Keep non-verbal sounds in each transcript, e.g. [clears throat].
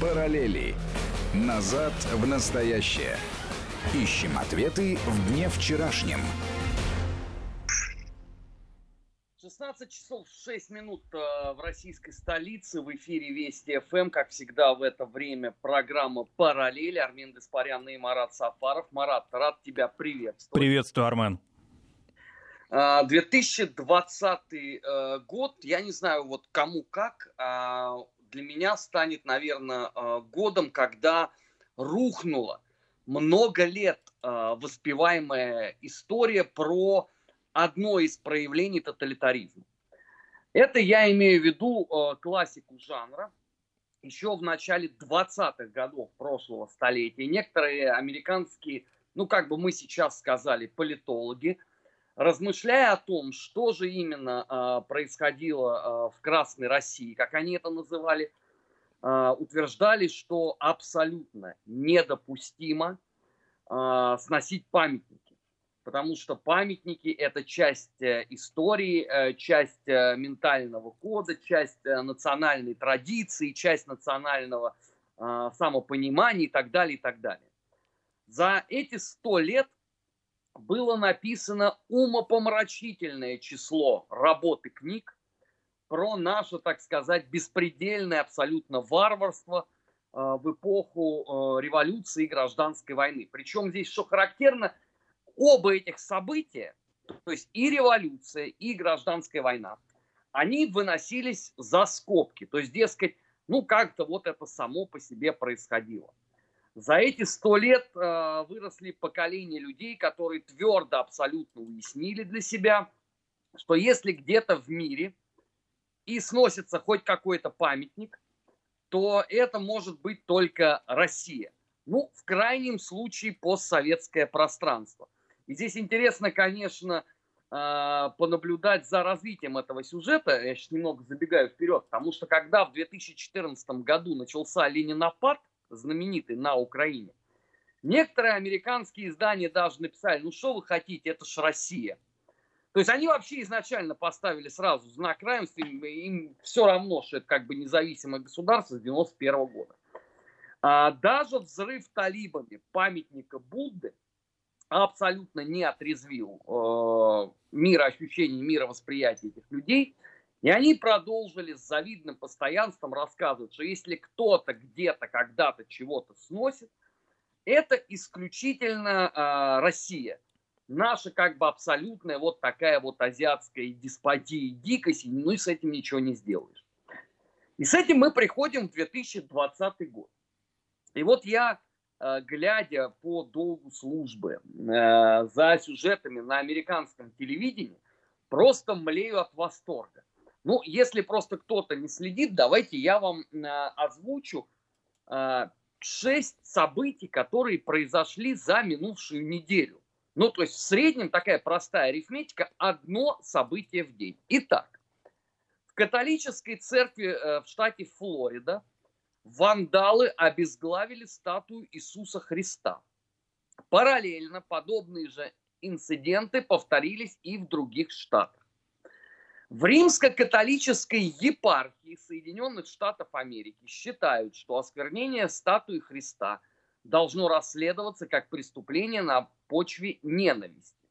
Параллели. Назад в настоящее. Ищем ответы в дне вчерашнем. 16 часов 6 минут э, в российской столице, в эфире Вести ФМ, как всегда в это время программа «Параллель». Армен Гаспарян и Марат Сафаров. Марат, рад тебя приветствовать. Приветствую, Армен. 2020 э, год, я не знаю, вот кому как, а для меня станет, наверное, э, годом, когда рухнула много лет воспеваемая история про одно из проявлений тоталитаризма. Это я имею в виду э, классику жанра. Еще в начале 20-х годов прошлого столетия некоторые американские, ну как бы мы сейчас сказали, политологи, размышляя о том, что же именно э, происходило э, в Красной России, как они это называли, э, утверждали, что абсолютно недопустимо сносить памятники потому что памятники – это часть э, истории, э, часть э, ментального кода, часть национальной традиции, часть национального самопонимания и так далее, и так далее. За эти сто лет было написано умопомрачительное число работы книг про наше, так сказать, беспредельное абсолютно варварство в эпоху революции и гражданской войны. Причем здесь, что характерно – оба этих события, то есть и революция, и гражданская война, они выносились за скобки. То есть, дескать, ну как-то вот это само по себе происходило. За эти сто лет э, выросли поколения людей, которые твердо абсолютно уяснили для себя, что если где-то в мире и сносится хоть какой-то памятник, то это может быть только Россия. Ну, в крайнем случае, постсоветское пространство. И здесь интересно, конечно, а, понаблюдать за развитием этого сюжета. Я сейчас немного забегаю вперед, потому что когда в 2014 году начался Ленинопад, знаменитый на Украине, некоторые американские издания даже написали, ну что вы хотите, это ж Россия. То есть они вообще изначально поставили сразу знак равенства, им, им все равно, что это как бы независимое государство с 91 года. А даже взрыв талибами памятника Будды – абсолютно не отрезвил э, мироощущений, мировосприятия этих людей. И они продолжили с завидным постоянством рассказывать, что если кто-то где-то когда-то чего-то сносит, это исключительно э, Россия. Наша как бы абсолютная вот такая вот азиатская деспотия, дикость, ну и с этим ничего не сделаешь. И с этим мы приходим в 2020 год. И вот я Э, глядя по долгу службы э, за сюжетами на американском телевидении, просто млею от восторга. Ну, если просто кто-то не следит, давайте я вам э, озвучу шесть событий, которые произошли за минувшую неделю. Ну, то есть в среднем такая простая арифметика, одно событие в день. Итак, в католической церкви в штате Флорида – вандалы обезглавили статую Иисуса Христа. Параллельно подобные же инциденты повторились и в других штатах. В римско-католической епархии Соединенных Штатов Америки считают, что осквернение статуи Христа должно расследоваться как преступление на почве ненависти.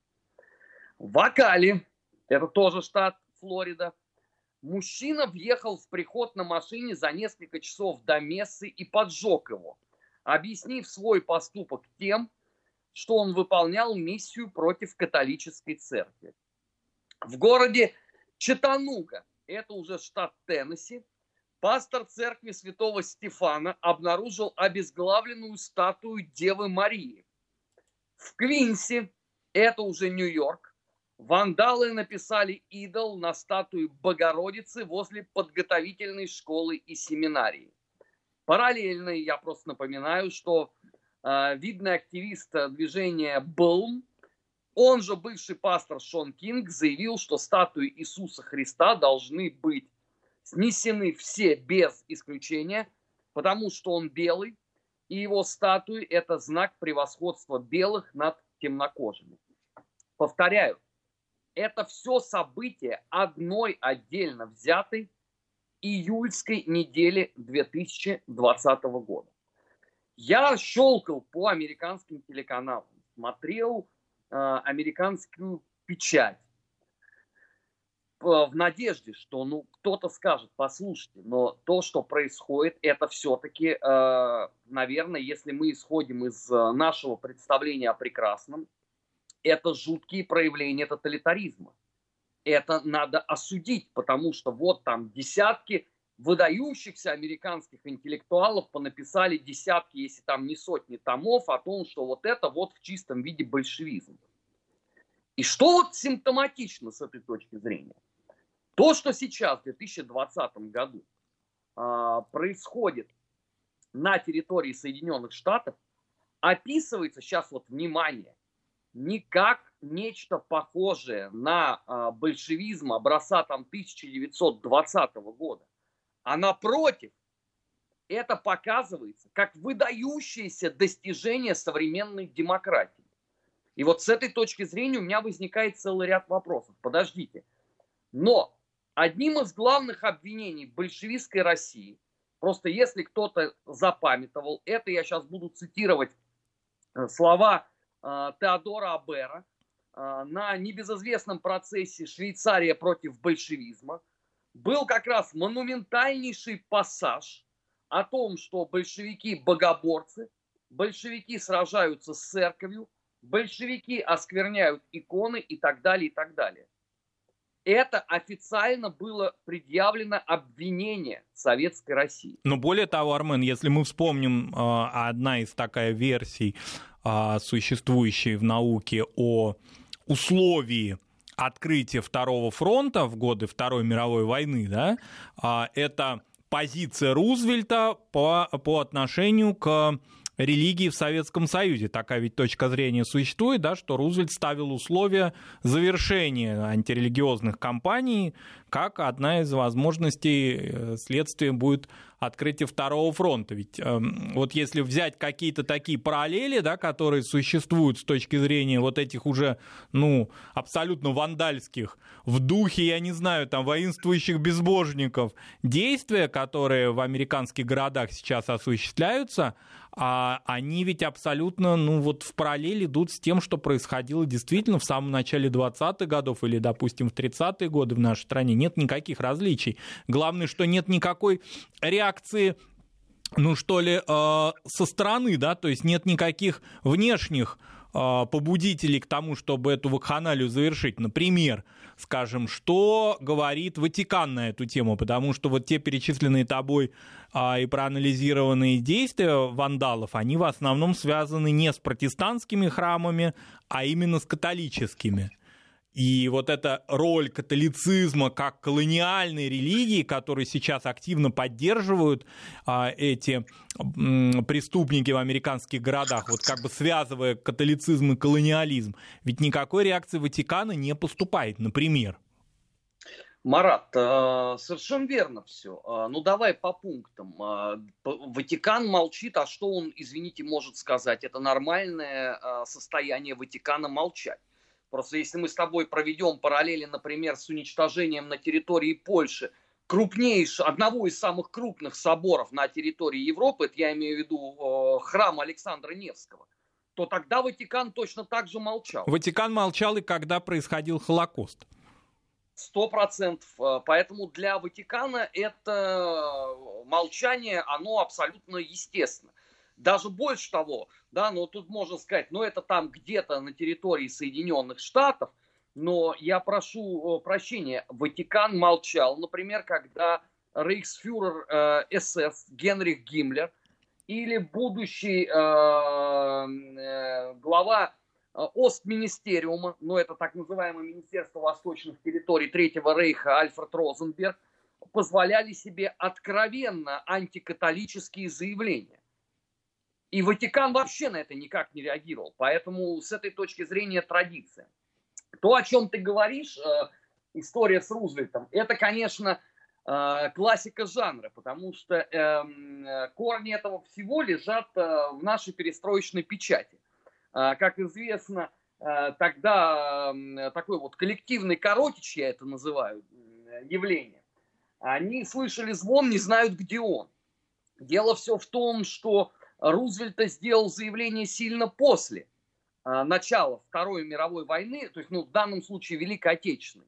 В Акале, это тоже штат Флорида, Мужчина въехал в приход на машине за несколько часов до мессы и поджег его, объяснив свой поступок тем, что он выполнял миссию против католической церкви. В городе Чатануга, это уже штат Теннесси, пастор церкви святого Стефана обнаружил обезглавленную статую Девы Марии. В Квинсе, это уже Нью-Йорк, Вандалы написали идол на статую Богородицы возле подготовительной школы и семинарии. Параллельно я просто напоминаю, что э, видный активист движения Булм, он же бывший пастор Шон Кинг, заявил, что статуи Иисуса Христа должны быть снесены все без исключения, потому что он белый, и его статуи – это знак превосходства белых над темнокожими. Повторяю, это все события одной отдельно взятой июльской недели 2020 года. Я щелкал по американским телеканалам, смотрел американскую печать в надежде, что ну кто-то скажет, послушайте, но то, что происходит, это все-таки, э, наверное, если мы исходим из э, нашего представления о прекрасном, это жуткие проявления тоталитаризма. Это надо осудить, потому что вот там десятки выдающихся американских интеллектуалов понаписали десятки, если там не сотни томов о том, что вот это вот в чистом виде большевизм. И что вот симптоматично с этой точки зрения? То, что сейчас, в 2020 году, э, происходит на территории Соединенных Штатов, описывается сейчас, вот внимание, не как нечто похожее на э, большевизм образца там 1920 года, а напротив, это показывается как выдающееся достижение современной демократии. И вот с этой точки зрения у меня возникает целый ряд вопросов. Подождите. Но одним из главных обвинений большевистской России, просто если кто-то запамятовал, это я сейчас буду цитировать э, слова э, Теодора Абера э, на небезызвестном процессе Швейцария против большевизма, был как раз монументальнейший пассаж о том, что большевики богоборцы, большевики сражаются с церковью, большевики оскверняют иконы и так далее, и так далее. Это официально было предъявлено обвинение Советской России. Но более того, Армен, если мы вспомним, а, одна из такая версий, а, существующей в науке о условии открытия Второго фронта в годы Второй мировой войны, да, а, это позиция Рузвельта по, по отношению к религии в Советском Союзе. Такая ведь точка зрения существует, да, что Рузвельт ставил условия завершения антирелигиозных кампаний, как одна из возможностей э, следствия будет открытие Второго фронта. Ведь э, вот если взять какие-то такие параллели, да, которые существуют с точки зрения вот этих уже, ну, абсолютно вандальских, в духе, я не знаю, там, воинствующих безбожников, действия, которые в американских городах сейчас осуществляются, а они ведь абсолютно, ну, вот в параллель идут с тем, что происходило действительно в самом начале 20-х годов или, допустим, в 30-е годы в нашей стране. Нет никаких различий. Главное, что нет никакой реакции ну что ли, э, со стороны, да, то есть нет никаких внешних побудителей к тому, чтобы эту вакханалию завершить. Например, скажем, что говорит Ватикан на эту тему, потому что вот те перечисленные тобой а, и проанализированные действия вандалов, они в основном связаны не с протестантскими храмами, а именно с католическими. И вот эта роль католицизма как колониальной религии, которую сейчас активно поддерживают а, эти м, преступники в американских городах, вот как бы связывая католицизм и колониализм, ведь никакой реакции Ватикана не поступает, например. Марат, э, совершенно верно все. Э, ну давай по пунктам. Э, Ватикан молчит, а что он, извините, может сказать? Это нормальное состояние Ватикана молчать. Просто если мы с тобой проведем параллели, например, с уничтожением на территории Польши крупнейшего, одного из самых крупных соборов на территории Европы, это я имею в виду э, храм Александра Невского, то тогда Ватикан точно так же молчал. Ватикан молчал и когда происходил Холокост. Сто процентов. Э, поэтому для Ватикана это молчание, оно абсолютно естественно. Даже больше того, да, но тут можно сказать, ну это там где-то на территории Соединенных Штатов, но я прошу прощения, Ватикан молчал, например, когда рейхсфюрер э, СС Генрих Гиммлер или будущий э, э, глава э, Остминистериума, ну это так называемое Министерство восточных территорий Третьего Рейха Альфред Розенберг, позволяли себе откровенно антикатолические заявления. И Ватикан вообще на это никак не реагировал. Поэтому с этой точки зрения традиция. То, о чем ты говоришь, э, история с Рузвельтом, это, конечно, э, классика жанра, потому что эм, корни этого всего лежат э, в нашей перестроечной печати. Как известно, тогда такой вот коллективный коротич, я это называю, явление, Они слышали звон, не знают, где он. Дело все в том, что Рузвельт сделал заявление сильно после а, начала Второй мировой войны, то есть ну, в данном случае Великой Отечественной.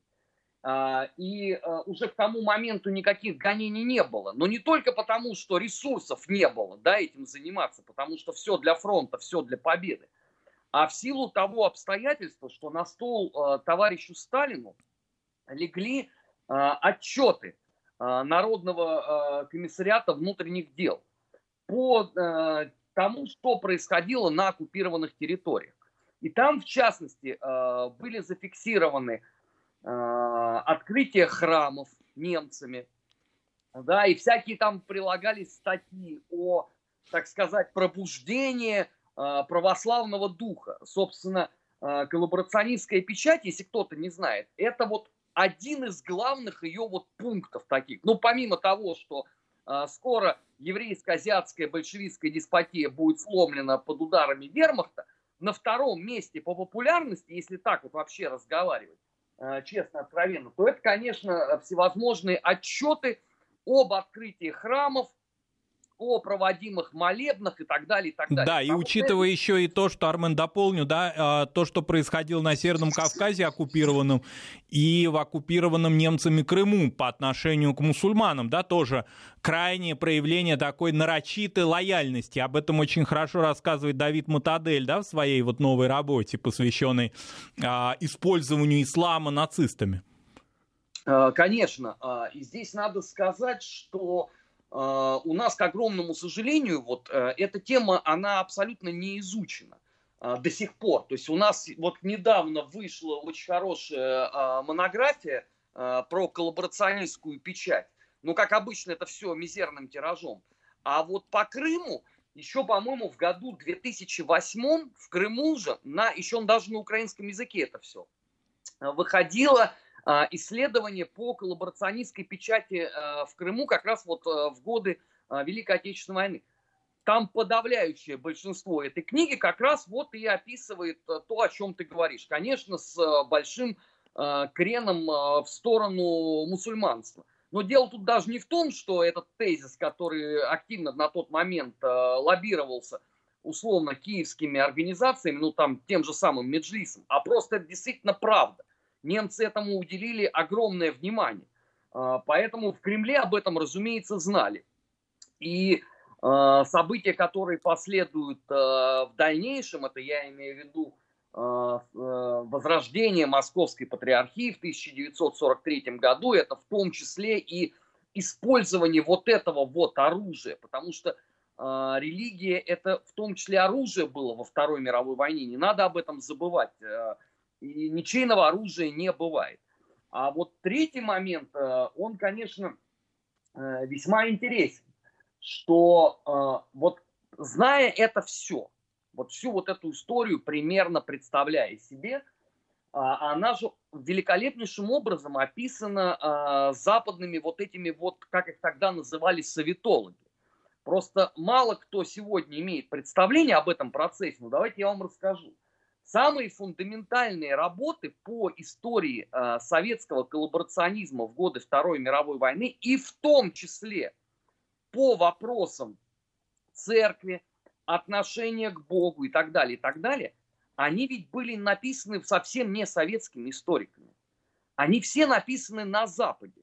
А, и а, уже к тому моменту никаких гонений не было. Но не только потому, что ресурсов не было да, этим заниматься, потому что все для фронта, все для победы, а в силу того обстоятельства, что на стол товарищу Сталину легли отчеты Народного комиссариата внутренних дел по тому, что происходило на оккупированных территориях. И там, в частности, были зафиксированы Э, открытие храмов немцами, да, и всякие там прилагались статьи о, так сказать, пробуждении э, православного духа. Собственно, э, коллаборационистская печать, если кто-то не знает, это вот один из главных ее вот пунктов таких. Ну, помимо того, что скоро еврейско-азиатская большевистская деспотия будет сломлена под ударами вермахта, на втором месте по популярности, если так вот вообще разговаривать, Э, честно, откровенно, то это, конечно, всевозможные отчеты об открытии храмов, о проводимых молебнах и так далее, и так далее. Да, и учитывая еще и то, что, Армен, дополню, да, а, то, что происходило на Северном Кавказе оккупированном и в оккупированном немцами Крыму по отношению к мусульманам, да, тоже крайнее проявление такой нарочитой лояльности. Об этом очень хорошо рассказывает Давид Матадель, да, в своей вот новой работе, посвященной а, использованию ислама нацистами. Э, конечно, а, и здесь надо сказать, что а, у нас, к огромному сожалению, вот э, эта тема, она абсолютно не изучена а, до сих пор. То есть у нас вот недавно вышла очень хорошая а, монография про коллаборационистскую печать. Ну, как обычно, это все мизерным тиражом. А вот по Крыму еще, по-моему, в году 2008 в Крыму уже, на, еще даже на украинском языке это все, выходила а, исследования по коллаборационистской печати а, в Крыму как раз вот а, в годы Великой Отечественной войны. Там подавляющее большинство этой книги как раз вот и описывает то, о чем ты говоришь. Конечно, с большим креном в сторону мусульманства. Но дело тут даже не в том, что этот тезис, который активно на тот момент лоббировался, условно, киевскими организациями, ну там тем же самым Меджлисом, а просто это действительно правда немцы этому уделили огромное внимание. А, поэтому в Кремле об этом, разумеется, знали. И а, события, которые последуют а, в дальнейшем, это я имею в виду возрождение Московской Патриархии в 1943 году, это в том числе и использование вот этого вот оружия, потому что религия это в том числе оружие было во Второй мировой войне, не надо об этом забывать и ничейного оружия не бывает. А вот третий момент, э, он, конечно, э, весьма интересен, что э, вот зная это все, вот всю вот эту историю примерно представляя себе, а, она же великолепнейшим образом описана западными вот этими вот, как их тогда называли, советологи. Просто мало кто сегодня имеет представление об этом процессе, но давайте я вам расскажу. Самые фундаментальные работы по истории э, советского коллаборационизма в годы Второй мировой войны и в том числе по вопросам церкви, отношения к Богу и так далее, и так далее, они ведь были написаны совсем не советскими историками. Они все написаны на Западе.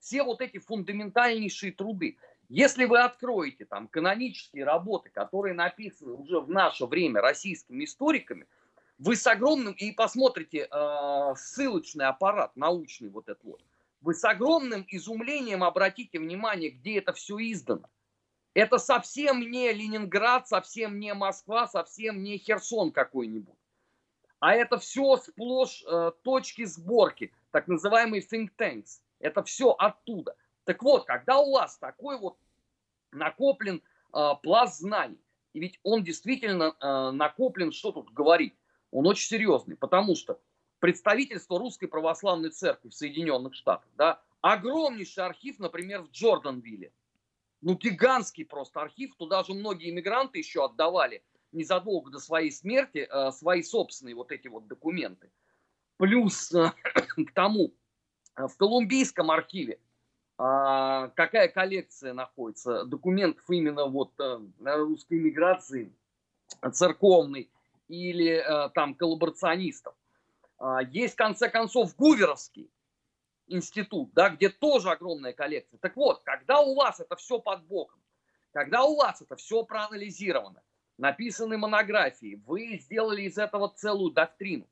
Все вот эти фундаментальнейшие труды. Если вы откроете там канонические работы, которые написаны уже в наше время российскими историками – вы с огромным, и посмотрите э, ссылочный аппарат научный вот этот вот, вы с огромным изумлением обратите внимание, где это все издано. Это совсем не Ленинград, совсем не Москва, совсем не Херсон какой-нибудь. А это все сплошь э, точки сборки, так называемые think tanks. Это все оттуда. Так вот, когда у вас такой вот накоплен э, пласт знаний, и ведь он действительно э, накоплен, что тут говорить, он очень серьезный, потому что представительство Русской Православной Церкви в Соединенных Штатах, да, огромнейший архив, например, в Джорданвилле. Ну, гигантский просто архив, туда же многие иммигранты еще отдавали незадолго до своей смерти э, свои собственные вот эти вот документы. Плюс э, [clears throat] к тому, э, в Колумбийском архиве а, какая коллекция находится документов именно вот э, русской миграции церковной или э, там коллаборационистов. А, есть, в конце концов, Гуверовский институт, да, где тоже огромная коллекция. Так вот, когда у вас это все под боком, когда у вас это все проанализировано, написаны монографии, вы сделали из этого целую доктрину,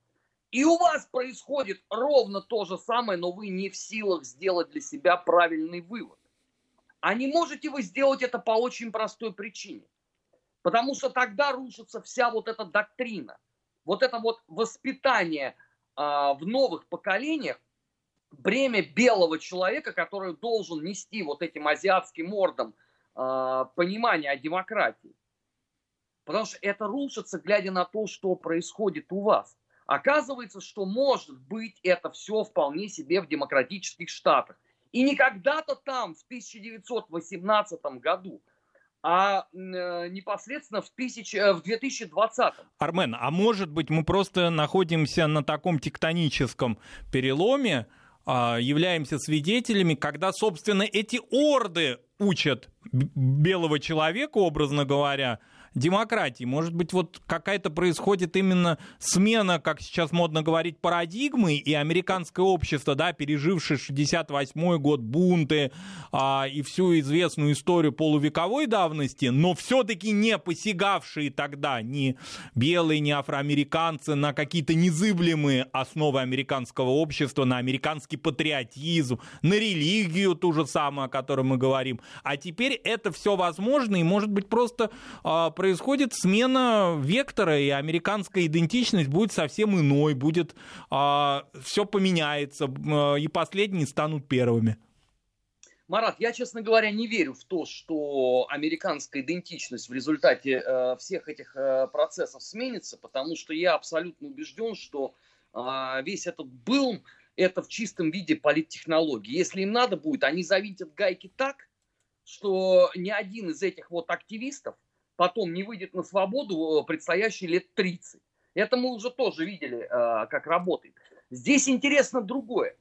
и у вас происходит ровно то же самое, но вы не в силах сделать для себя правильный вывод. А не можете вы сделать это по очень простой причине. Потому что тогда рушится вся вот эта доктрина. Вот это вот воспитание а, в новых поколениях, бремя белого человека, который должен нести вот этим азиатским мордам а, понимание о демократии. Потому что это рушится, глядя на то, что происходит у вас. Оказывается, что может быть это все вполне себе в демократических штатах. И не когда-то там, в 1918 году, а э, непосредственно в, тысяч, э, в 2020. Армен, а может быть мы просто находимся на таком тектоническом переломе, э, являемся свидетелями, когда, собственно, эти орды учат белого человека, образно говоря, демократии. Может быть, вот какая-то происходит именно смена, как сейчас модно говорить, парадигмы, и американское общество, да, пережившее 68 год бунты а, и всю известную историю полувековой давности, но все-таки не посягавшие тогда ни белые, ни афроамериканцы на какие-то незыблемые основы американского общества, на американский патриотизм, на религию ту же самую, о которой мы говорим. А теперь это все возможно, и может быть просто а, происходит смена вектора, и американская идентичность будет совсем иной, будет а, все поменяется, а, и последние станут первыми. Марат, я, честно говоря, не верю в то, что американская идентичность в результате э, всех этих э, процессов сменится, потому что я абсолютно убежден, что э, весь этот был это в чистом виде политтехнологии. Если им надо будет, они завинтят гайки так, что ни один из этих вот активистов потом не выйдет на свободу э, предстоящие лет 30. Это мы уже тоже видели, э, как работает. Здесь интересно другое.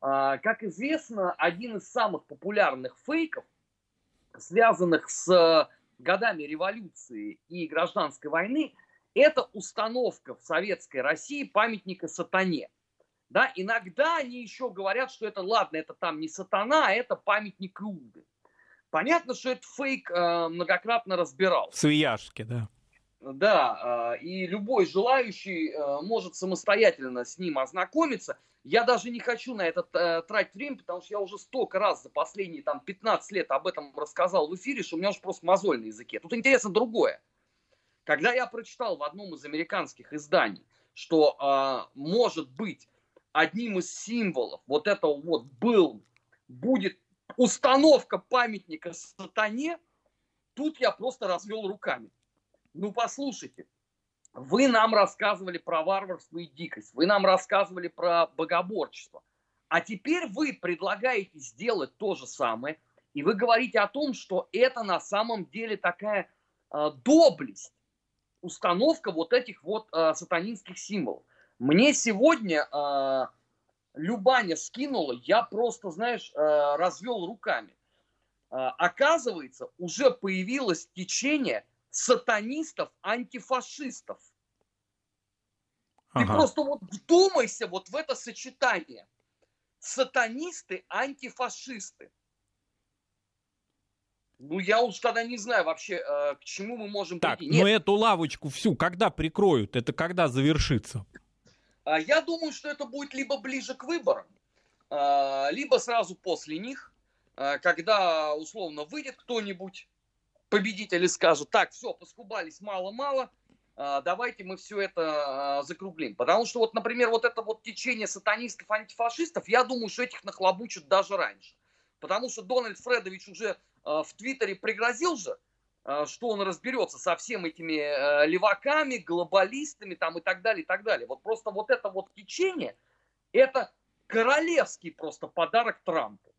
А, как известно, один из самых популярных фейков, связанных с э, годами революции и гражданской войны, это установка в советской России памятника сатане. Да, иногда они еще говорят, что это, ладно, это там не сатана, а это памятник Иуды. Понятно, что этот фейк э, многократно разбирал. В Свияжске, да. Да, э, и любой желающий э, может самостоятельно с ним ознакомиться. Я даже не хочу на это э, тратить время, потому что я уже столько раз за последние там, 15 лет об этом рассказал в эфире, что у меня уже просто мозоль на языке. Тут интересно другое. Когда я прочитал в одном из американских изданий, что может быть одним из символов вот этого вот был, будет установка памятника сатане, тут я просто развел руками. Ну, послушайте, вы нам рассказывали про варварство и дикость, вы нам рассказывали про богоборчество, а теперь вы предлагаете сделать то же самое, и вы говорите о том, что это на самом деле такая э, доблесть, установка вот этих вот э, сатанинских символов. Мне сегодня э, Любаня скинула, я просто, знаешь, э, развел руками. Э, оказывается, уже появилось течение сатанистов-антифашистов. Ага. Ты просто вот вдумайся вот в это сочетание. Сатанисты-антифашисты. Ну, я уж тогда не знаю вообще, э, к чему мы можем так, прийти. Так, но эту лавочку всю когда прикроют? Это когда завершится? А, я думаю, что это будет либо ближе к выборам, а, либо сразу после них, а, когда условно выйдет кто-нибудь, победитель и скажет, так, все, поскубались мало-мало, давайте мы все это закруглим. Потому что вот, например, вот это вот течение сатанистов, антифашистов, я думаю, что этих нахлобучат даже раньше. Потому что Дональд Фредович уже в Твиттере пригрозил же, что он разберется со всеми этими э, леваками, глобалистами там и так далее, и так далее. Вот просто вот это вот течение, это королевский просто подарок Трампу.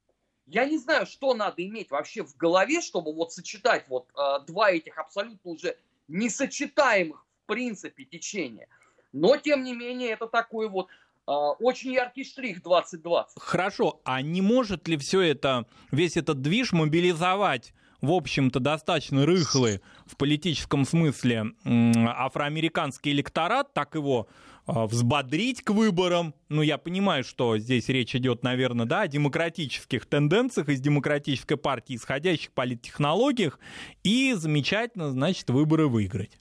Я не знаю, что надо иметь вообще в голове, чтобы вот сочетать вот э, два этих абсолютно уже несочетаемых в принципе течения. Но, тем не менее, это такой вот очень яркий штрих 2020. Хорошо, а не может ли все это, весь этот движ мобилизовать в общем-то, достаточно рыхлый в политическом смысле афроамериканский электорат, так его а, взбодрить к выборам. Ну, я понимаю, что здесь речь идет, наверное, да, о демократических тенденциях из демократической партии, исходящих политтехнологиях, и замечательно, значит, выборы выиграть.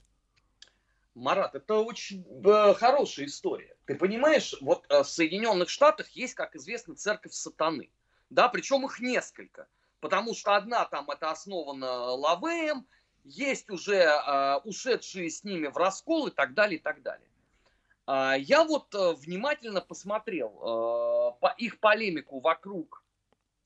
Марат, это очень э, хорошая история. Ты понимаешь, вот э, в Соединенных Штатах есть, как известно, церковь сатаны. Да, причем их несколько. Потому что одна там это основана Лавеем, есть уже э, ушедшие с ними в раскол и так далее, и так далее. Э, я вот э, внимательно посмотрел э, по их полемику вокруг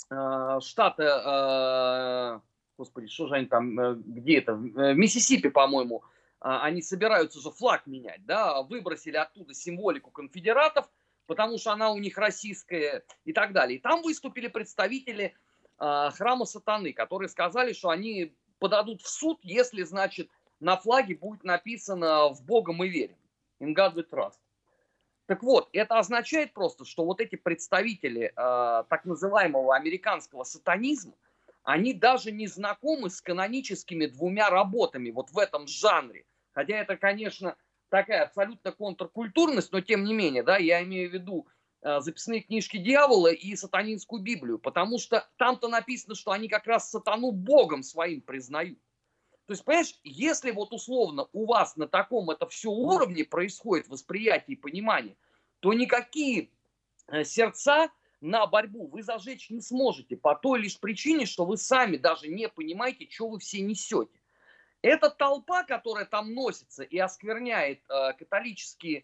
э, штата, э, господи, что же они там, э, где это, в э, Миссисипи, по-моему, а, они собираются же флаг менять, да, выбросили оттуда символику конфедератов, потому что она у них российская и так далее. И там выступили представители э, храма сатаны, которые сказали, что они подадут в суд, если, значит, на флаге будет написано «В Бога мы верим». In God we trust. Так вот, это означает просто, что вот эти представители э, так называемого американского сатанизма, они даже не знакомы с каноническими двумя работами вот в этом жанре. Хотя это, конечно, такая абсолютно контркультурность, но тем не менее, да, я имею в виду записные книжки дьявола и сатанинскую Библию, потому что там-то написано, что они как раз сатану Богом своим признают. То есть, понимаешь, если вот условно у вас на таком это все уровне происходит восприятие и понимание, то никакие э, сердца на борьбу вы зажечь не сможете по той лишь причине, что вы сами даже не понимаете, что вы все несете. Эта толпа, которая там носится и оскверняет э, католические э,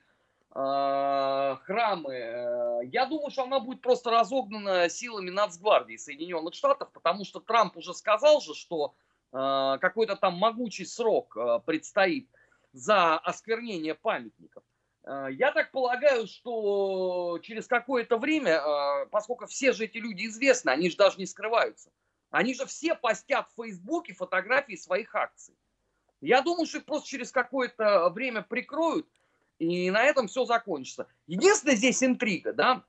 храмы, э, я думаю, что она будет просто разогнана силами Нацгвардии Соединенных Штатов, потому что Трамп уже сказал же, что э, какой-то там могучий срок э, предстоит за осквернение памятников. Э, я так полагаю, что через какое-то время, э, поскольку все же эти люди известны, они же даже не скрываются, они же все постят в Фейсбуке фотографии своих акций. Я думаю, что их просто через какое-то время прикроют, и на этом все закончится. Единственная здесь интрига, да,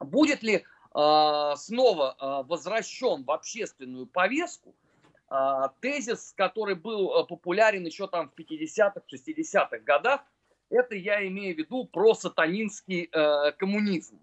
будет ли э, снова э, возвращен в общественную повестку э, тезис, который был популярен еще там в 50-х, 60-х годах, это я имею в виду про сатанинский э, коммунизм.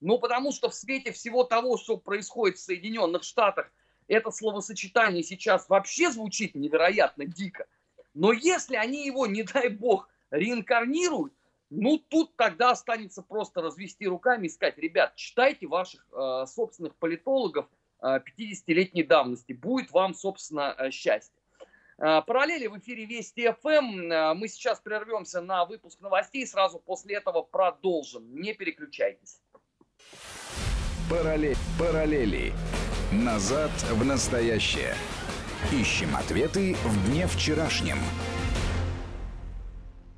Ну, потому что в свете всего того, что происходит в Соединенных Штатах, это словосочетание сейчас вообще звучит невероятно дико. Но если они его, не дай бог, реинкарнируют, ну тут тогда останется просто развести руками и сказать, ребят, читайте ваших э, собственных политологов э, 50-летней давности, будет вам, собственно, э, счастье. Э, параллели в эфире Вести ФМ. Э, мы сейчас прервемся на выпуск новостей, сразу после этого продолжим. Не переключайтесь. Параллель, параллели. Назад в настоящее. Ищем ответы в дне вчерашнем.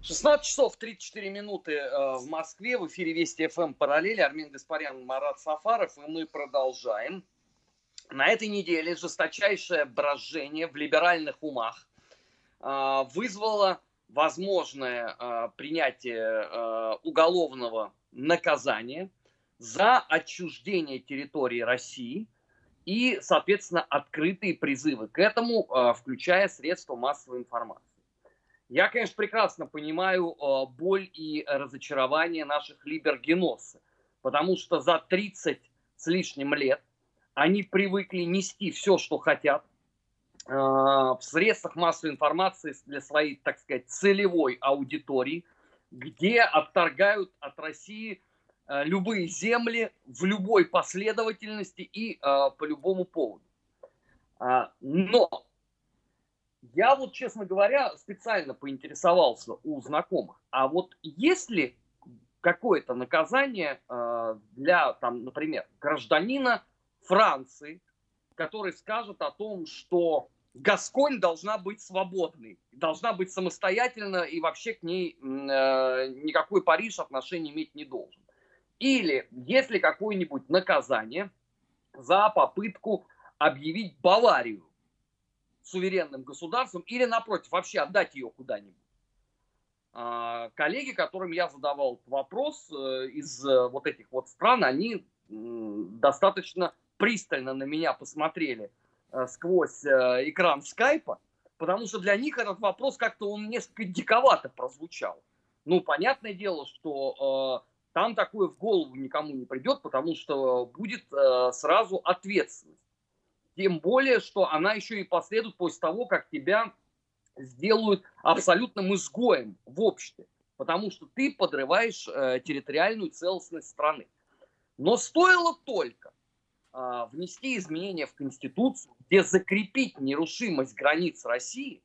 16 часов 34 минуты э, в Москве. В эфире Вести ФМ «Параллели». Армин Гаспарян, Марат Сафаров. И мы продолжаем. На этой неделе жесточайшее брожение в либеральных умах э, вызвало возможное э, принятие уголовного наказания за отчуждение территории России – и, соответственно, открытые призывы к этому, включая средства массовой информации. Я, конечно, прекрасно понимаю а, боль и разочарование наших либергеносов, потому что за 30 с лишним лет они привыкли нести все, что хотят, а, в средствах массовой информации для своей, так сказать, целевой аудитории, где отторгают от России Э, любые земли в любой последовательности и по любому поводу. А, но я вот, честно говоря, специально поинтересовался у знакомых, а вот есть ли какое-то наказание э, для, там, например, гражданина Франции, который скажет о том, что Гасконь должна быть свободной, должна быть самостоятельна и вообще к ней э, никакой Париж отношения иметь не должен. Или если какое-нибудь наказание за попытку объявить Баварию суверенным государством или, напротив, вообще отдать ее куда-нибудь. А, коллеги, которым я задавал вопрос э, из э, вот этих вот стран, они достаточно пристально на меня посмотрели э, сквозь экран скайпа, потому что для них этот вопрос как-то он несколько диковато прозвучал. Ну, понятное дело, что там такое в голову никому не придет, потому что будет сразу ответственность. Тем более, что она еще и последует после того, как тебя сделают абсолютным изгоем в обществе, потому что ты подрываешь э, территориальную целостность страны. Но стоило только э, внести изменения в Конституцию, где закрепить нерушимость границ России,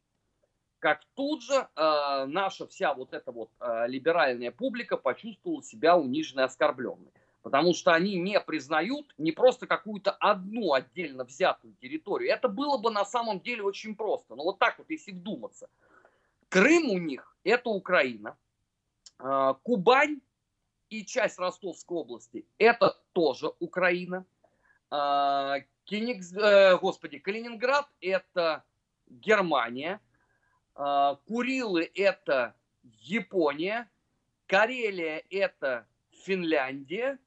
как тут же э, наша вся вот эта вот э, либеральная публика почувствовала себя униженной оскорбленной. Потому что они не признают не просто какую-то одну отдельно взятую территорию. Это было бы на самом деле очень просто. Но вот так вот, если вдуматься. Крым у них – это Украина. Э, Кубань и часть Ростовской области – это тоже Украина. Э, Кенигс, э, господи, Калининград – это Германия – а, Курилы – это Япония. Карелия – это Финляндия.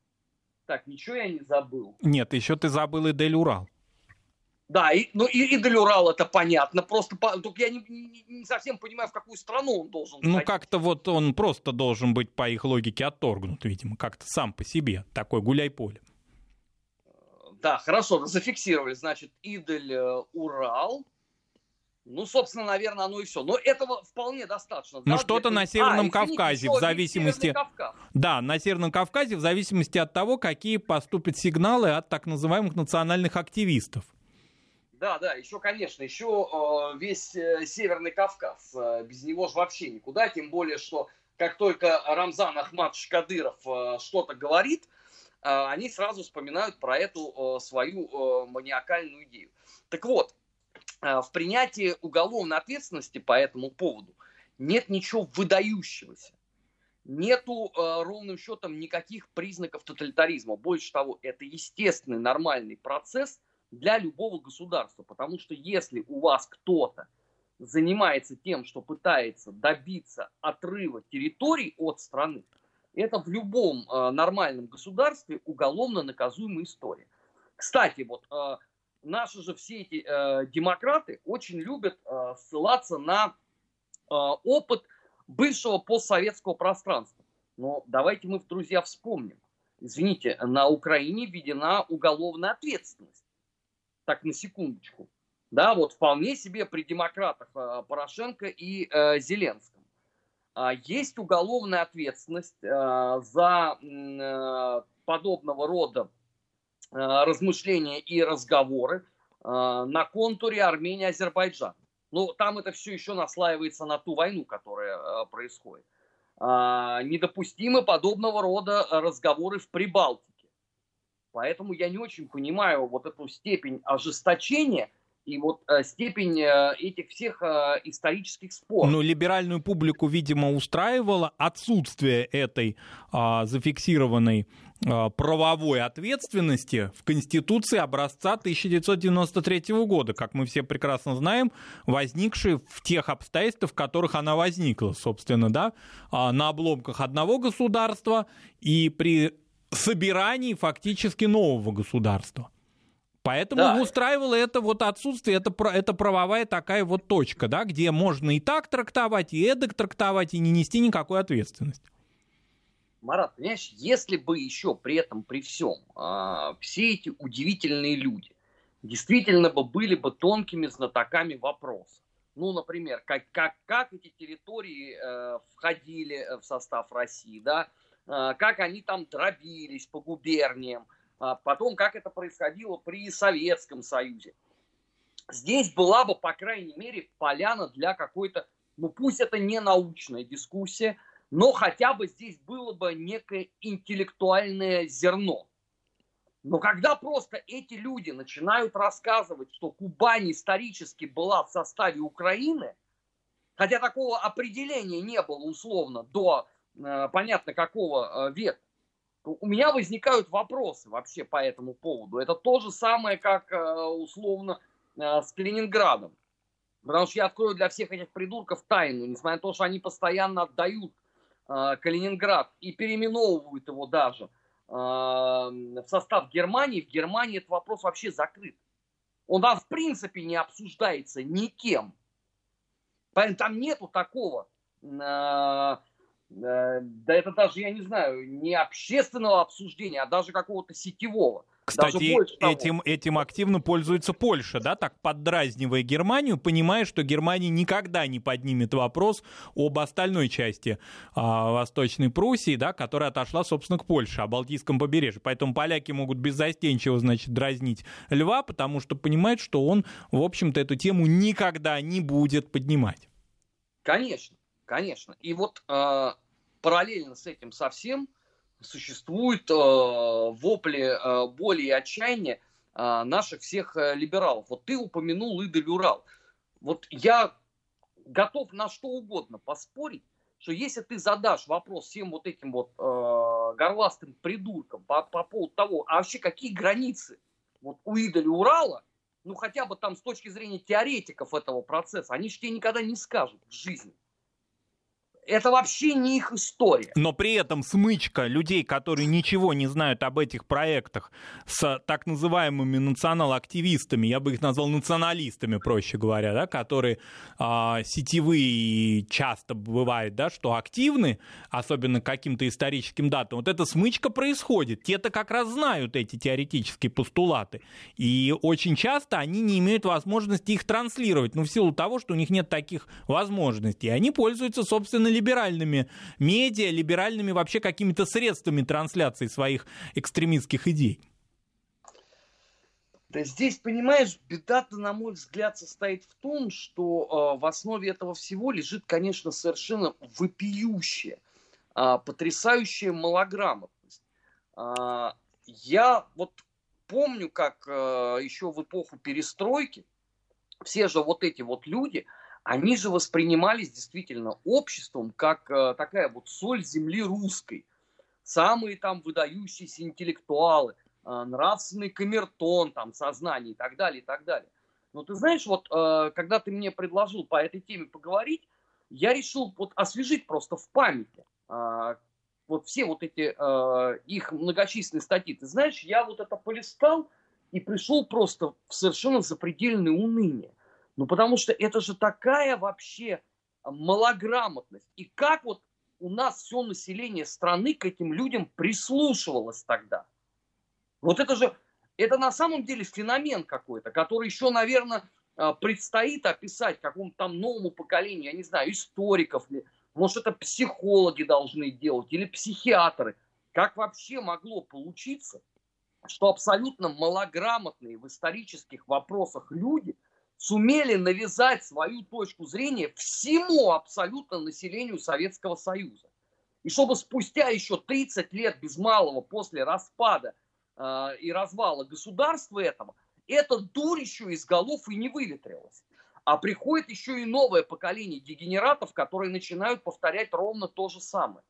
Так, ничего я не забыл. Нет, еще ты забыл и Дель-Урал. Да, и, ну и, и Дель-Урал это понятно, просто по, только я не, не, не совсем понимаю, в какую страну он должен Ну как-то вот он просто должен быть по их логике отторгнут, видимо, как-то сам по себе, такой гуляй-поле. Да, хорошо, зафиксировали, значит, Идель, э, Урал, ну, собственно, наверное, оно и все. Но этого вполне достаточно. Ну, да, что-то для... на Северном а, Кавказе, в зависимости... Да, на Северном Кавказе, в зависимости от того, какие поступят сигналы от так называемых национальных активистов. Да, да, еще, конечно, еще э, весь э, Северный Кавказ. Э, без него же вообще никуда. Тем более, что как только Рамзан Ахмадович Кадыров э, что-то говорит, э, они сразу вспоминают про эту э, свою э, маниакальную идею. Так вот, в принятии уголовной ответственности по этому поводу нет ничего выдающегося. Нету э, ровным счетом никаких признаков тоталитаризма. Больше того, это естественный нормальный процесс для любого государства. Потому что если у вас кто-то занимается тем, что пытается добиться отрыва территорий от страны, это в любом э, нормальном государстве уголовно наказуемая история. Кстати, вот э, наши же все эти э, демократы очень любят э, ссылаться на э, опыт бывшего постсоветского пространства. Но давайте мы, друзья, вспомним. Извините, на Украине введена уголовная ответственность. Так, на секундочку. Да, вот вполне себе при демократах э, Порошенко и э, Зеленском. Э, есть уголовная ответственность э, за э, подобного рода размышления и разговоры э, на контуре Армения-Азербайджан. Ну, там это все еще наслаивается на ту войну, которая э, происходит. Недопустимы подобного рода разговоры в Прибалтике. Поэтому я не очень понимаю вот эту степень ожесточения – и вот э, степень э, этих всех э, исторических споров. Ну, либеральную публику, видимо, устраивало отсутствие этой а, зафиксированной а, правовой ответственности в Конституции образца 1993 года, как мы все прекрасно знаем, возникшей в тех обстоятельствах, в которых она возникла, собственно, да, а, на обломках одного государства и при собирании фактически нового государства. Поэтому да. устраивало это вот отсутствие, это, это правовая такая вот точка, да, где можно и так трактовать, и эдак трактовать, и не нести никакой ответственности. Марат, понимаешь, если бы еще при этом, при всем, а, все эти удивительные люди действительно бы были бы тонкими знатоками вопроса. Ну, например, как, как, как эти территории э, входили в состав России, да, э, как они там дробились по губерниям, потом, как это происходило при Советском Союзе. Здесь была бы, по крайней мере, поляна для какой-то, ну пусть это не научная дискуссия, но хотя бы здесь было бы некое интеллектуальное зерно. Но когда просто эти люди начинают рассказывать, что Кубань исторически была в составе Украины, хотя такого определения не было условно до э, понятно какого э, века, у меня возникают вопросы вообще по этому поводу. Это то же самое, как э, условно э, с Калининградом. Потому что я открою для всех этих придурков тайну, несмотря на то, что они постоянно отдают э, Калининград и переименовывают его даже в состав Германии, в Германии этот вопрос вообще закрыт. Он там в принципе не обсуждается никем. Поэтому там нету такого, да это даже, я не знаю, не общественного обсуждения, а даже какого-то сетевого. Кстати, этим, этим активно пользуется Польша, да, так поддразнивая Германию, понимая, что Германия никогда не поднимет вопрос об остальной части а, Восточной Пруссии, да, которая отошла, собственно, к Польше, о Балтийском побережье. Поэтому поляки могут беззастенчиво, значит, дразнить Льва, потому что понимают, что он, в общем-то, эту тему никогда не будет поднимать. Конечно, конечно. И вот э, параллельно с этим совсем существуют э, вопли э, боли и отчаяния э, наших всех э, либералов. Вот ты упомянул Ида Урал. Вот я готов на что угодно поспорить, что если ты задашь вопрос всем вот этим вот э, горластым придуркам по, по поводу того, а вообще какие границы вот у Идаля Урала, ну хотя бы там с точки зрения теоретиков этого процесса, они же тебе никогда не скажут в жизни это вообще не их история. Но при этом смычка людей, которые ничего не знают об этих проектах, с так называемыми национал-активистами, я бы их назвал националистами, проще говоря, да, которые а, сетевые часто бывает, да, что активны, особенно каким-то историческим датам, вот эта смычка происходит. Те-то как раз знают эти теоретические постулаты. И очень часто они не имеют возможности их транслировать, ну, в силу того, что у них нет таких возможностей. Они пользуются, собственно, либеральными медиа, либеральными вообще какими-то средствами трансляции своих экстремистских идей. Здесь, понимаешь, беда-то, на мой взгляд, состоит в том, что э, в основе этого всего лежит, конечно, совершенно вопиющая, э, потрясающая малограмотность. Э, я вот помню, как э, еще в эпоху перестройки все же вот эти вот люди, они же воспринимались действительно обществом как э, такая вот соль земли русской. Самые там выдающиеся интеллектуалы, э, нравственный камертон, там, сознание и так далее, и так далее. Но ты знаешь, вот э, когда ты мне предложил по этой теме поговорить, я решил вот освежить просто в памяти э, вот все вот эти э, их многочисленные статьи. Ты знаешь, я вот это полистал и пришел просто в совершенно запредельное уныние. Ну, потому что это же такая вообще малограмотность. И как вот у нас все население страны к этим людям прислушивалось тогда. Вот это же, это на самом деле феномен какой-то, который еще, наверное, а, предстоит описать какому-то там новому поколению, я не знаю, историков ли, может, это психологи должны делать или психиатры. Как вообще могло получиться, что абсолютно малограмотные в исторических вопросах люди – сумели навязать свою точку зрения всему абсолютно населению Советского Союза. И чтобы спустя еще 30 лет без малого после распада э, и развала государства этого, эта дурь еще из голов и не выветрилась. А приходит еще и новое поколение дегенератов, которые начинают повторять ровно то же самое.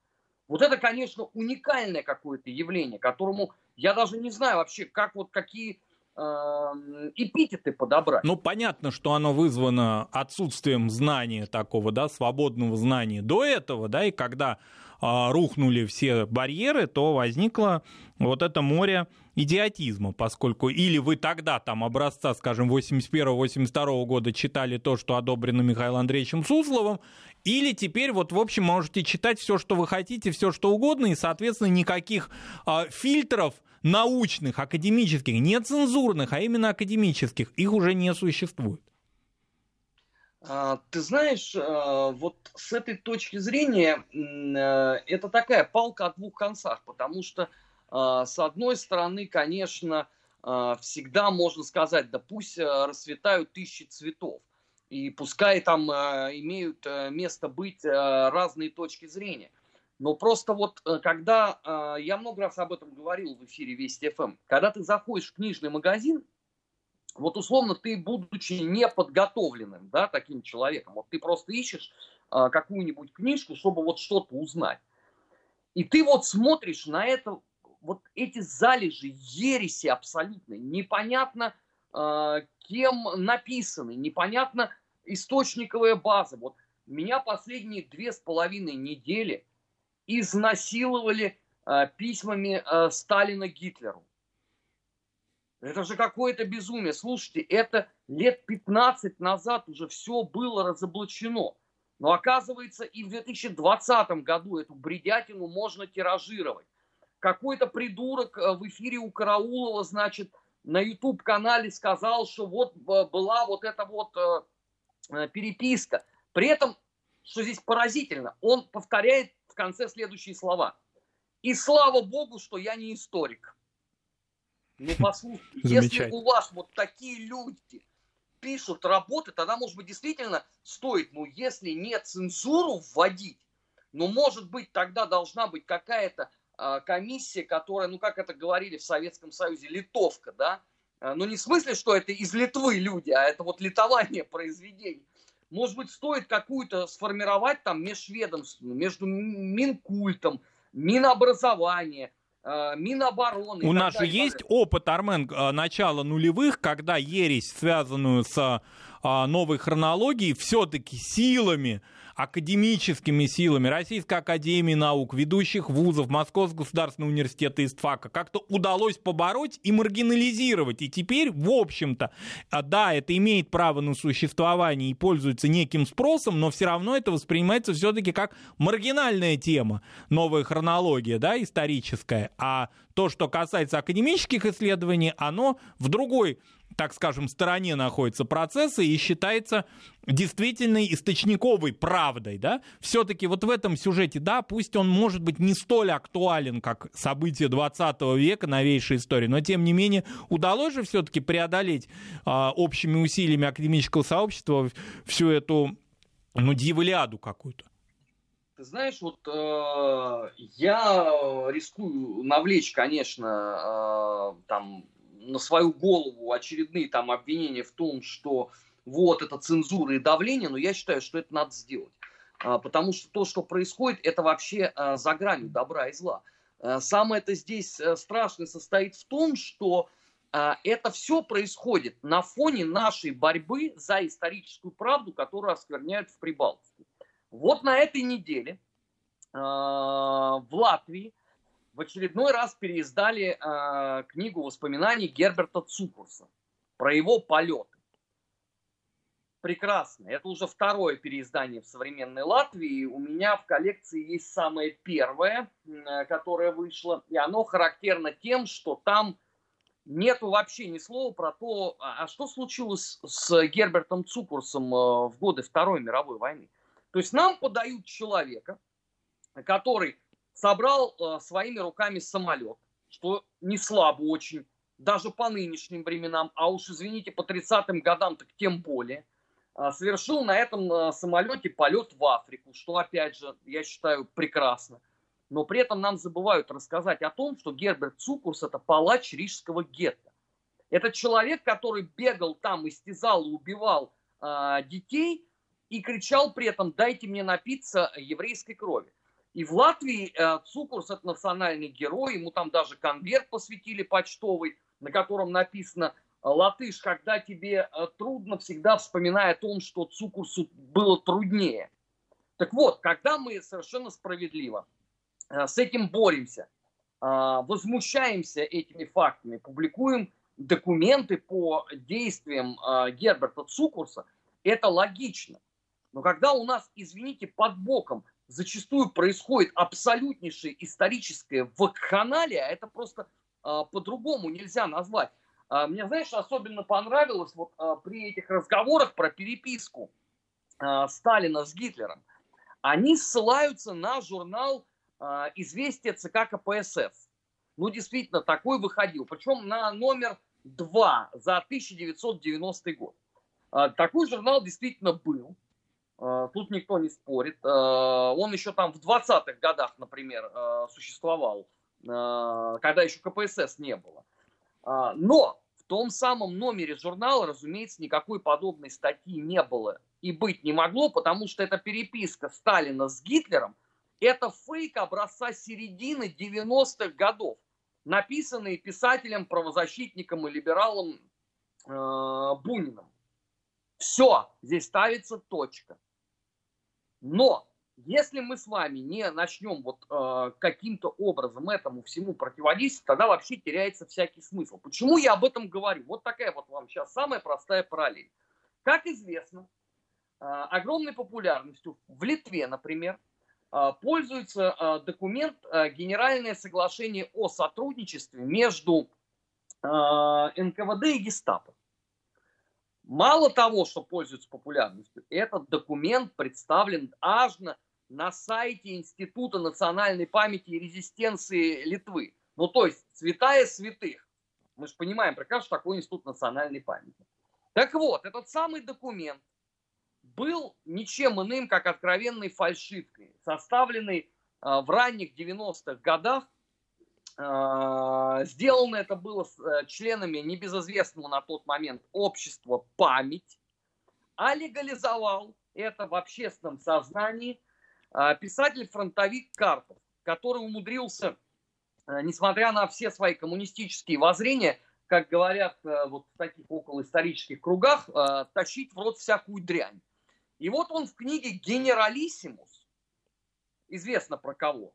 Вот это, конечно, уникальное какое-то явление, которому я даже не знаю вообще, как вот какие эпитеты подобрать. Ну, понятно, что оно вызвано отсутствием знания такого, да, свободного знания до этого, да, и когда рухнули все барьеры, то возникло вот это море идиотизма, поскольку или вы тогда там образца, скажем, 81-82 года читали то, что одобрено Михаилом Андреевичем Сусловым, или теперь вот, в общем, можете читать все, что вы хотите, все, что угодно, и, соответственно, никаких а, фильтров научных, академических, не цензурных, а именно академических, их уже не существует. А, ты знаешь, а, вот с этой точки зрения а, это такая палка о двух концах, потому что с одной стороны, конечно, всегда можно сказать, да пусть расцветают тысячи цветов, и пускай там имеют место быть разные точки зрения – но просто вот э, когда, э, я много раз об этом говорил в эфире Вести ФМ, эм, когда ты заходишь в книжный магазин, вот условно ты, будучи неподготовленным, да, таким человеком, вот ты просто ищешь э, какую-нибудь книжку, чтобы вот что-то узнать. И ты вот смотришь на это, вот эти залежи ереси абсолютно, непонятно кем написаны, непонятно источниковая база. Вот меня последние две с половиной недели изнасиловали э, письмами э, Сталина Гитлеру. Это же какое-то безумие. Слушайте, это лет 15 назад уже все было разоблачено. Но оказывается, и в 2020 году эту бредятину можно тиражировать. Какой-то придурок э, в эфире у Караулова, значит, на YouTube-канале сказал, что вот э, была вот эта вот э, переписка. При этом, что здесь поразительно, он повторяет в конце следующие слова. И слава богу, что я не историк. Ну, послушайте, если у вас вот такие люди пишут работы, тогда, может быть, действительно стоит, ну, если не цензуру вводить, ну, может быть, тогда должна быть какая-то э, комиссия, которая, ну, как это говорили в Советском Союзе, литовка, да, э, ну, не в смысле, что это из Литвы люди, а это вот литование [laughs] произведений. Может быть, стоит какую-то сформировать там межведомственную, между Минкультом, Минобразование, э, Минобороны. У нас же есть опыт, Армен, э, начала нулевых, когда ересь, связанную с э, новой хронологией, все-таки силами академическими силами Российской Академии Наук, ведущих вузов, Московского государственного университета ИСТФАКа как-то удалось побороть и маргинализировать. И теперь, в общем-то, а, да, это имеет право на существование и пользуется неким спросом, но все равно это воспринимается все-таки как маргинальная тема, новая хронология, да, историческая. А то, что касается академических исследований, оно в другой так скажем, стороне находится процесса и считается действительной источниковой правдой, да, все-таки вот в этом сюжете, да, пусть он может быть не столь актуален, как события 20 века, новейшей истории, но тем не менее удалось же все-таки преодолеть а, общими усилиями академического сообщества всю эту, ну, дьяволяду какую-то. Ты знаешь, вот э, я рискую навлечь, конечно, э, там на свою голову очередные там обвинения в том, что вот это цензура и давление, но я считаю, что это надо сделать. А, потому что то, что происходит, это вообще а, за гранью добра и зла. А, самое это здесь э, страшное состоит в том, что это все происходит на фоне нашей борьбы за историческую правду, которую оскверняют в Прибалтике. Вот на этой неделе в Латвии в очередной раз переиздали э, книгу воспоминаний Герберта Цукурса про его полеты. Прекрасно. Это уже второе переиздание в современной Латвии. У меня в коллекции есть самое первое, э, которое вышло. И оно характерно тем, что там нету вообще ни слова про то, а, а что случилось с Гербертом Цукурсом э, в годы Второй мировой войны. То есть нам подают человека, который собрал э, своими руками самолет, что не слабо очень, даже по нынешним временам, а уж, извините, по 30-м годам так тем более, э, совершил на этом э, самолете полет в Африку, что, опять же, я считаю, прекрасно. Но при этом нам забывают рассказать о том, что Герберт Цукурс – это палач рижского гетто. Это человек, который бегал там, истязал и убивал э, детей и кричал при этом «дайте мне напиться еврейской крови». И в Латвии э, Цукурс это национальный герой, ему там даже конверт посвятили почтовый, на котором написано «Латыш, когда тебе э, трудно, всегда вспоминай о том, что Цукурсу было труднее». Так вот, когда мы совершенно справедливо э, с этим боремся, э, возмущаемся этими фактами, публикуем документы по действиям э, Герберта Цукурса, это логично. Но когда у нас, извините, под боком зачастую происходит абсолютнейшее историческое вакханалия, это просто а, по-другому нельзя назвать. А, мне, знаешь, особенно понравилось вот а, при этих разговорах про переписку а, Сталина с Гитлером. Они ссылаются на журнал а, «Известия ЦК КПСС». Ну, действительно, такой выходил. Причем на номер 2 за 1990 год. А, такой журнал действительно был. Э, тут никто не спорит. Э, он еще там в 20-х годах, например, э, существовал, когда еще КПСС не было. Но в том самом номере журнала, разумеется, никакой подобной статьи не было и быть не могло, потому что эта переписка Сталина с Гитлером – это фейк образца середины 90-х годов, написанный писателем, правозащитником и либералом Буниным. Все, здесь ставится точка. Но если мы с вами не начнем вот э, каким-то образом этому всему противодействовать, тогда вообще теряется всякий смысл. Почему я об этом говорю? Вот такая вот вам сейчас самая простая параллель. Как известно, э, огромной популярностью в Литве, например, э, пользуется э, документ э, Генеральное соглашение о сотрудничестве между э, НКВД и Гестапо. Мало того, что пользуется популярностью, этот документ представлен аж на, на сайте Института национальной памяти и резистенции Литвы. Ну, то есть, святая святых. Мы же понимаем прекрасно, что такое Институт национальной памяти. Так вот, этот самый документ был ничем иным, как откровенной фальшивкой, составленной э, в ранних 90-х годах а, сделано это было с э, членами небезызвестного на тот момент общества «Память», а легализовал это в общественном сознании а, писатель-фронтовик Карпов, который умудрился, э, несмотря на все свои коммунистические воззрения, как говорят э, вот в таких околоисторических кругах, тащить в рот всякую дрянь. И вот он в книге «Генералиссимус», известно про кого,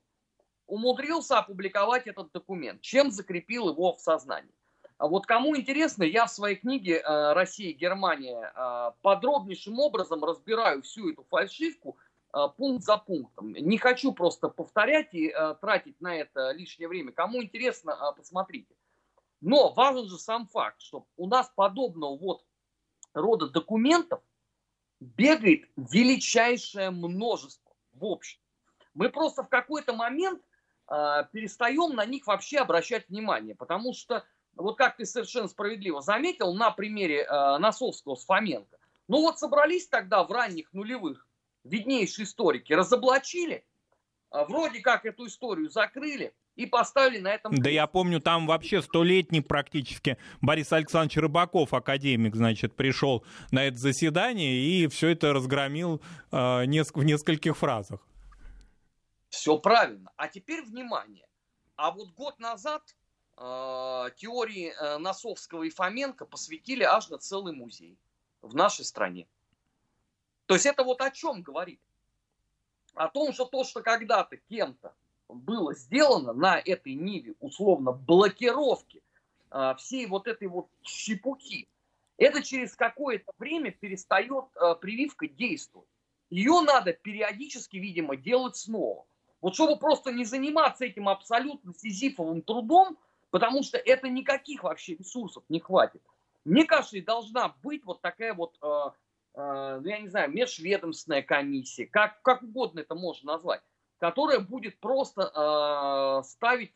умудрился опубликовать этот документ, чем закрепил его в сознании. А вот кому интересно, я в своей книге э, «Россия и Германия» э, подробнейшим образом разбираю всю эту фальшивку э, пункт за пунктом. Не хочу просто повторять и тратить на это лишнее время. Кому интересно, посмотрите. Но важен же сам факт, что у нас подобного вот рода документов бегает величайшее множество в общем. Мы просто в какой-то момент перестаем на них вообще обращать внимание, потому что, вот как ты совершенно справедливо заметил, на примере э, Носовского с Фоменко, ну вот собрались тогда в ранних нулевых виднейшие историки, разоблачили, а, вроде как эту историю закрыли, и поставили на этом... Да я помню, там вообще столетний практически Борис Александрович Рыбаков, академик, значит, пришел на это заседание и все это разгромил э, в нескольких фразах. Все правильно. А теперь внимание. А вот год назад э, теории э, Носовского и Фоменко посвятили аж на целый музей в нашей стране. То есть это вот о чем говорит? О том, что то, что когда-то кем-то было сделано на этой ниве, условно, блокировки э, всей вот этой вот щепуки, это через какое-то время перестает э, прививка действовать. Ее надо периодически, видимо, делать снова. Вот чтобы просто не заниматься этим абсолютно сизифовым трудом, потому что это никаких вообще ресурсов не хватит. Мне кажется, и должна быть вот такая вот, э, э, я не знаю, межведомственная комиссия, как, как угодно это можно назвать, которая будет просто э, ставить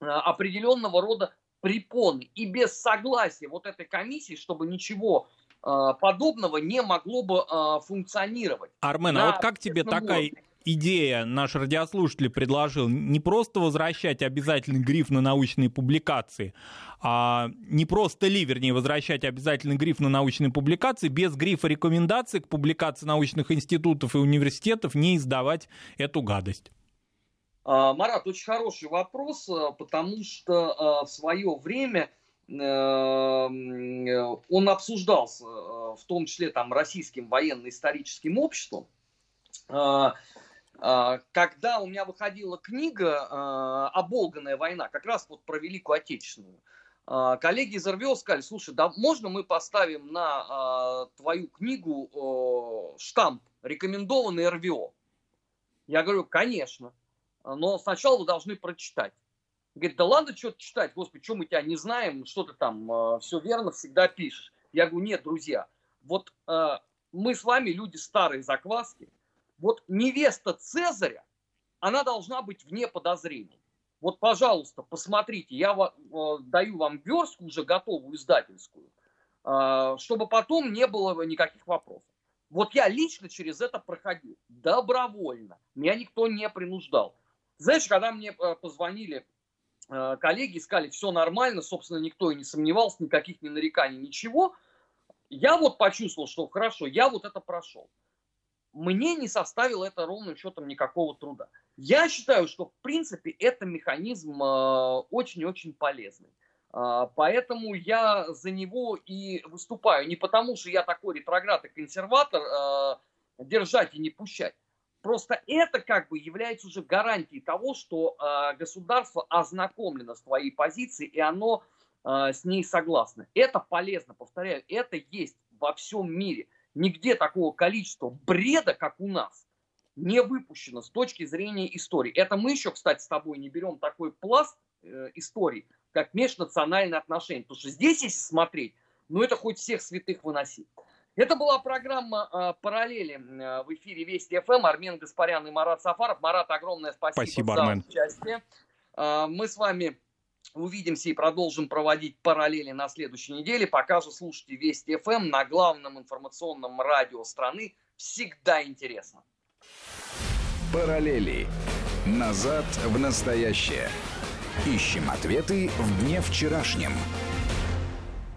э, определенного рода препоны. И без согласия вот этой комиссии, чтобы ничего э, подобного не могло бы э, функционировать. Армен, а вот как тебе такая уровне идея наш радиослушатель предложил не просто возвращать обязательный гриф на научные публикации, а не просто ли, вернее, возвращать обязательный гриф на научные публикации, без грифа рекомендаций к публикации научных институтов и университетов не издавать эту гадость. А, Марат, очень хороший вопрос, а, потому что а, в свое время э, он обсуждался, в том числе там российским военно-историческим обществом, а, когда у меня выходила книга а, «Оболганная война», как раз вот про Великую Отечественную, а, коллеги из РВО сказали, слушай, да можно мы поставим на твою книгу штамп «Рекомендованный РВО»? Я говорю, конечно, но сначала вы должны прочитать. Говорит, да ладно что-то читать, господи, что мы тебя не знаем, что ты там все верно всегда пишешь. Я говорю, нет, друзья, вот мы с вами люди старые закваски, вот невеста Цезаря, она должна быть вне подозрений. Вот, пожалуйста, посмотрите, я э, даю вам верстку уже готовую издательскую, э, чтобы потом не было никаких вопросов. Вот я лично через это проходил, добровольно, меня никто не принуждал. Знаешь, когда мне э, позвонили коллеги, сказали, все нормально, собственно, никто и не сомневался, никаких ни нареканий, ничего, я вот почувствовал, что хорошо, я вот это прошел мне не составило это ровным счетом никакого труда. Я считаю, что в принципе это механизм э, очень-очень полезный. А, поэтому я за него и выступаю. Не потому, что я такой ретроград и консерватор, а, держать и не пущать. Просто это как бы является уже гарантией того, что государство ознакомлено с твоей позицией, и оно с ней согласно. Это полезно, повторяю, это есть во всем мире. Нигде такого количества бреда, как у нас, не выпущено с точки зрения истории. Это мы еще, кстати, с тобой не берем такой пласт э, истории, как межнациональные отношения. Потому что здесь, если смотреть, ну это хоть всех святых выносить. Это была программа э, «Параллели» э, в эфире Вести ФМ. Армен Гаспарян и Марат Сафаров. Марат, огромное спасибо, спасибо за Армен. участие. Э, мы с вами увидимся и продолжим проводить параллели на следующей неделе. Пока же слушайте Вести ФМ на главном информационном радио страны. Всегда интересно. Параллели. Назад в настоящее. Ищем ответы в дне вчерашнем.